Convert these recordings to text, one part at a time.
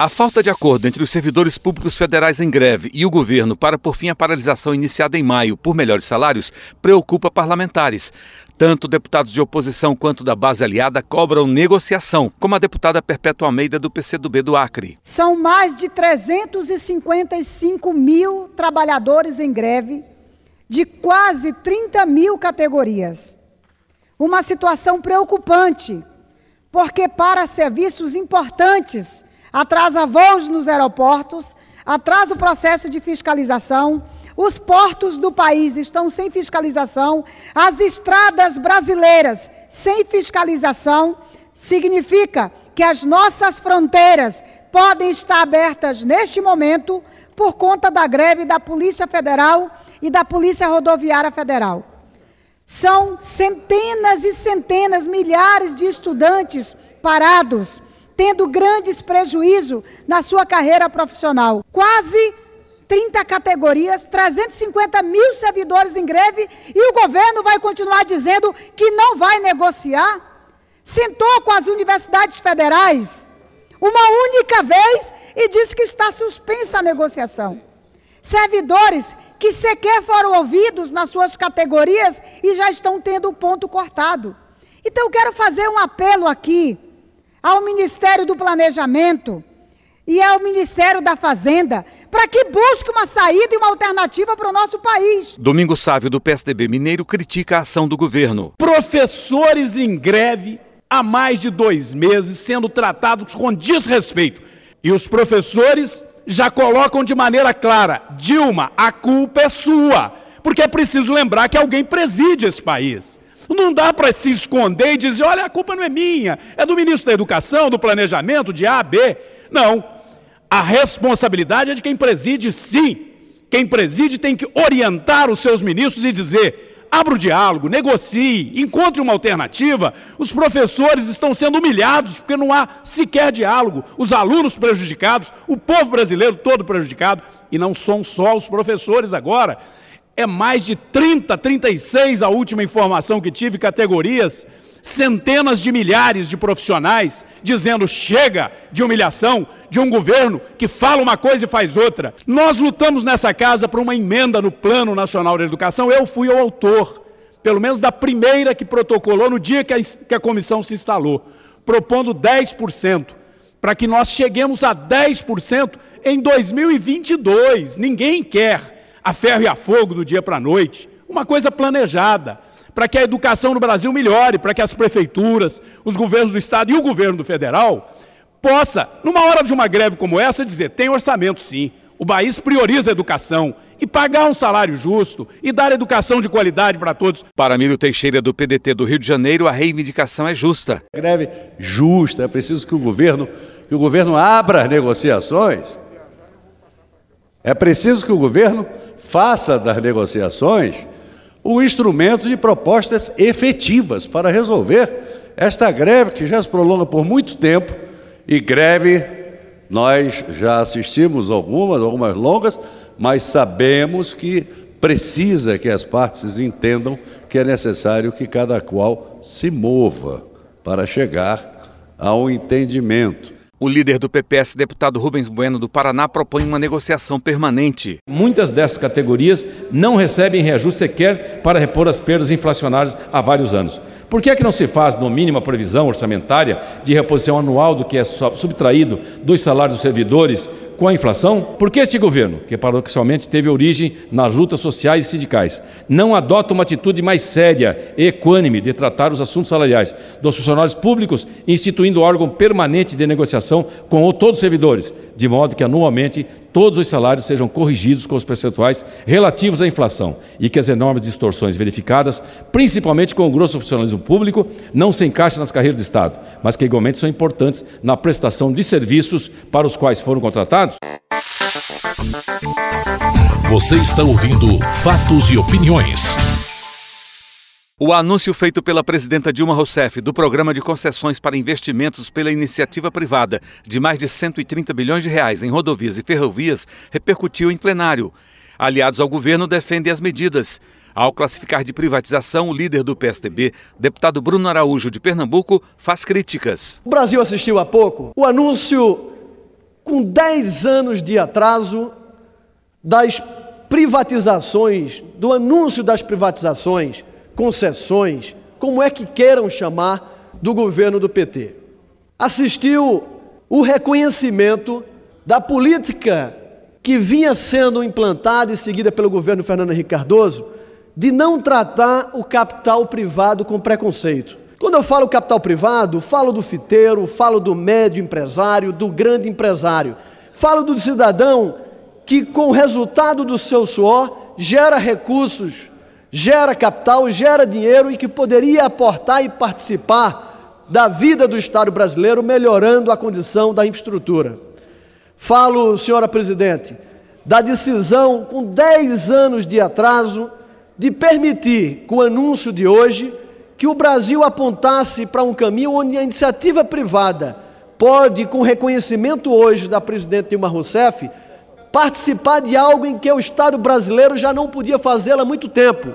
A falta de acordo entre os servidores públicos federais em greve e o governo para por fim a paralisação iniciada em maio por melhores salários preocupa parlamentares. Tanto deputados de oposição quanto da base aliada cobram negociação, como a deputada Perpétua Almeida do PCdoB do Acre. São mais de 355 mil trabalhadores em greve, de quase 30 mil categorias. Uma situação preocupante, porque para serviços importantes, atrasa voos nos aeroportos, atrasa o processo de fiscalização. Os portos do país estão sem fiscalização, as estradas brasileiras sem fiscalização, significa que as nossas fronteiras podem estar abertas neste momento por conta da greve da Polícia Federal e da Polícia Rodoviária Federal. São centenas e centenas, milhares de estudantes parados tendo grandes prejuízos na sua carreira profissional. Quase 30 categorias, 350 mil servidores em greve e o governo vai continuar dizendo que não vai negociar? Sentou com as universidades federais uma única vez e disse que está suspensa a negociação. Servidores que sequer foram ouvidos nas suas categorias e já estão tendo o ponto cortado. Então, eu quero fazer um apelo aqui ao Ministério do Planejamento e ao Ministério da Fazenda para que busque uma saída e uma alternativa para o nosso país. Domingo Sávio, do PSDB Mineiro, critica a ação do governo. Professores em greve há mais de dois meses sendo tratados com desrespeito. E os professores já colocam de maneira clara: Dilma, a culpa é sua. Porque é preciso lembrar que alguém preside esse país. Não dá para se esconder e dizer, olha, a culpa não é minha, é do ministro da Educação, do Planejamento, de A, B. Não. A responsabilidade é de quem preside, sim. Quem preside tem que orientar os seus ministros e dizer: abra o diálogo, negocie, encontre uma alternativa. Os professores estão sendo humilhados porque não há sequer diálogo. Os alunos prejudicados, o povo brasileiro todo prejudicado. E não são só os professores agora é mais de 30, 36 a última informação que tive, categorias, centenas de milhares de profissionais dizendo chega de humilhação de um governo que fala uma coisa e faz outra. Nós lutamos nessa casa por uma emenda no Plano Nacional de Educação, eu fui o autor, pelo menos da primeira que protocolou no dia que a, que a comissão se instalou, propondo 10%, para que nós cheguemos a 10% em 2022. Ninguém quer a ferro e a fogo do dia para a noite, uma coisa planejada, para que a educação no Brasil melhore, para que as prefeituras, os governos do Estado e o governo federal possa, numa hora de uma greve como essa, dizer: tem orçamento sim, o país prioriza a educação e pagar um salário justo e dar educação de qualidade para todos. Para Miro Teixeira, do PDT do Rio de Janeiro, a reivindicação é justa. Greve justa, é preciso que o governo, que o governo abra as negociações. É preciso que o governo faça das negociações um instrumento de propostas efetivas para resolver esta greve que já se prolonga por muito tempo e greve nós já assistimos algumas, algumas longas, mas sabemos que precisa que as partes entendam que é necessário que cada qual se mova para chegar a um entendimento. O líder do PPS, deputado Rubens Bueno do Paraná, propõe uma negociação permanente. Muitas dessas categorias não recebem reajuste sequer para repor as perdas inflacionárias há vários anos. Por que é que não se faz, no mínimo, a previsão orçamentária de reposição anual do que é subtraído dos salários dos servidores com a inflação? Por que este governo, que paradoxalmente teve origem nas lutas sociais e sindicais, não adota uma atitude mais séria e equânime de tratar os assuntos salariais dos funcionários públicos, instituindo órgão permanente de negociação com todos os servidores, de modo que anualmente todos os salários sejam corrigidos com os percentuais relativos à inflação e que as enormes distorções verificadas, principalmente com o grosso funcionalismo público, não se encaixem nas carreiras de Estado, mas que igualmente são importantes na prestação de serviços para os quais foram contratados você está ouvindo Fatos e Opiniões. O anúncio feito pela presidenta Dilma Rousseff do programa de concessões para investimentos pela iniciativa privada de mais de 130 bilhões de reais em rodovias e ferrovias repercutiu em plenário. Aliados ao governo defendem as medidas. Ao classificar de privatização, o líder do PSDB, deputado Bruno Araújo de Pernambuco, faz críticas. O Brasil assistiu há pouco o anúncio, com 10 anos de atraso, das privatizações, do anúncio das privatizações concessões, como é que queiram chamar, do governo do PT. Assistiu o reconhecimento da política que vinha sendo implantada e seguida pelo governo Fernando Henrique Cardoso de não tratar o capital privado com preconceito. Quando eu falo capital privado, falo do fiteiro, falo do médio empresário, do grande empresário. Falo do cidadão que, com o resultado do seu suor, gera recursos gera capital, gera dinheiro e que poderia aportar e participar da vida do Estado brasileiro, melhorando a condição da infraestrutura. Falo, senhora presidente, da decisão com 10 anos de atraso de permitir, com o anúncio de hoje, que o Brasil apontasse para um caminho onde a iniciativa privada pode, com reconhecimento hoje da presidente Dilma Rousseff, participar de algo em que o Estado brasileiro já não podia fazê-lo há muito tempo.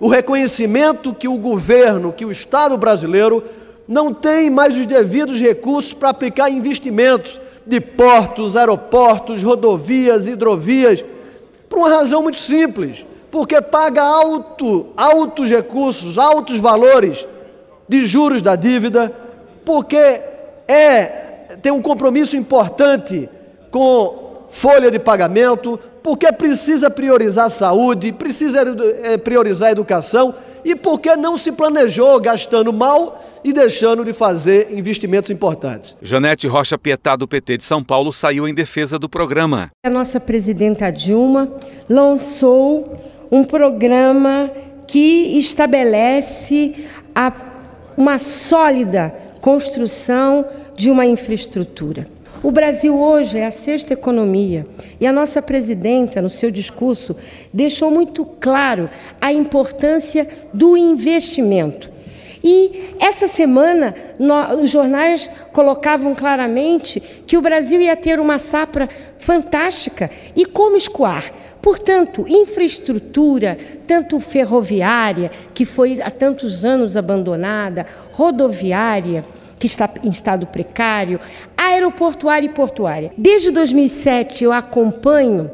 O reconhecimento que o governo, que o Estado brasileiro não tem mais os devidos recursos para aplicar investimentos de portos, aeroportos, rodovias, hidrovias, por uma razão muito simples, porque paga alto, altos recursos, altos valores de juros da dívida, porque é tem um compromisso importante com folha de pagamento, porque precisa priorizar a saúde, precisa é, priorizar a educação e porque não se planejou gastando mal e deixando de fazer investimentos importantes. Janete Rocha Pietá, do PT de São Paulo, saiu em defesa do programa. A nossa presidenta Dilma lançou um programa que estabelece a, uma sólida construção de uma infraestrutura. O Brasil hoje é a sexta economia e a nossa presidenta, no seu discurso, deixou muito claro a importância do investimento. E essa semana, os jornais colocavam claramente que o Brasil ia ter uma safra fantástica. E como escoar? Portanto, infraestrutura, tanto ferroviária, que foi há tantos anos abandonada, rodoviária, que está em estado precário, aeroportuária e portuária. Desde 2007 eu acompanho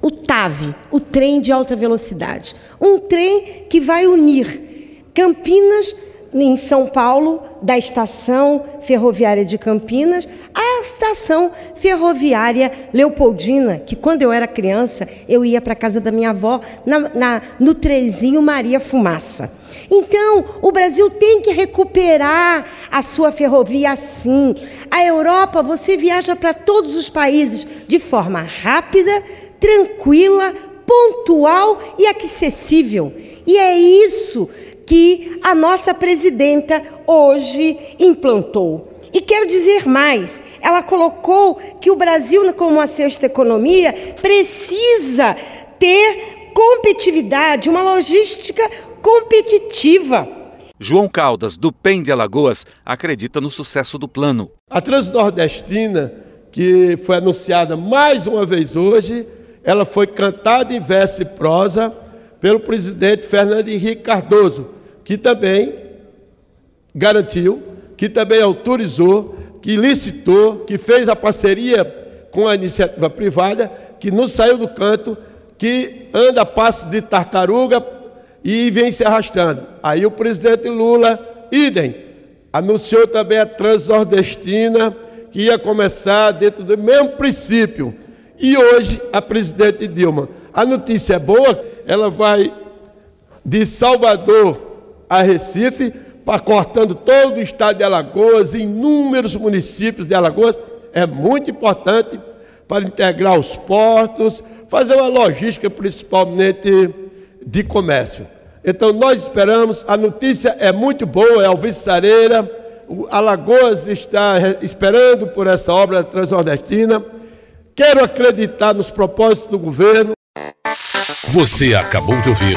o TAV, o trem de alta velocidade, um trem que vai unir Campinas em São Paulo, da estação ferroviária de Campinas à estação ferroviária Leopoldina, que quando eu era criança eu ia para a casa da minha avó na, na, no trezinho Maria Fumaça. Então, o Brasil tem que recuperar a sua ferrovia assim. A Europa, você viaja para todos os países de forma rápida, tranquila, pontual e acessível. E é isso que a nossa presidenta hoje implantou. E quero dizer mais: ela colocou que o Brasil, como a sexta economia, precisa ter competitividade, uma logística competitiva. João Caldas, do PEN de Alagoas, acredita no sucesso do plano. A Transnordestina, que foi anunciada mais uma vez hoje, ela foi cantada em verso e prosa pelo presidente Fernando Henrique Cardoso, que também garantiu, que também autorizou, que licitou, que fez a parceria com a iniciativa privada, que não saiu do canto, que anda passos de tartaruga e vem se arrastando. Aí o presidente Lula, idem, anunciou também a Transnordestina, que ia começar dentro do mesmo princípio. E hoje a presidente Dilma, a notícia é boa, ela vai de Salvador a Recife, cortando todo o estado de Alagoas, inúmeros municípios de Alagoas. É muito importante para integrar os portos, fazer uma logística principalmente de comércio. Então nós esperamos, a notícia é muito boa, é alvissareira, Alagoas está esperando por essa obra transnordestina. Quero acreditar nos propósitos do governo. Você acabou de ouvir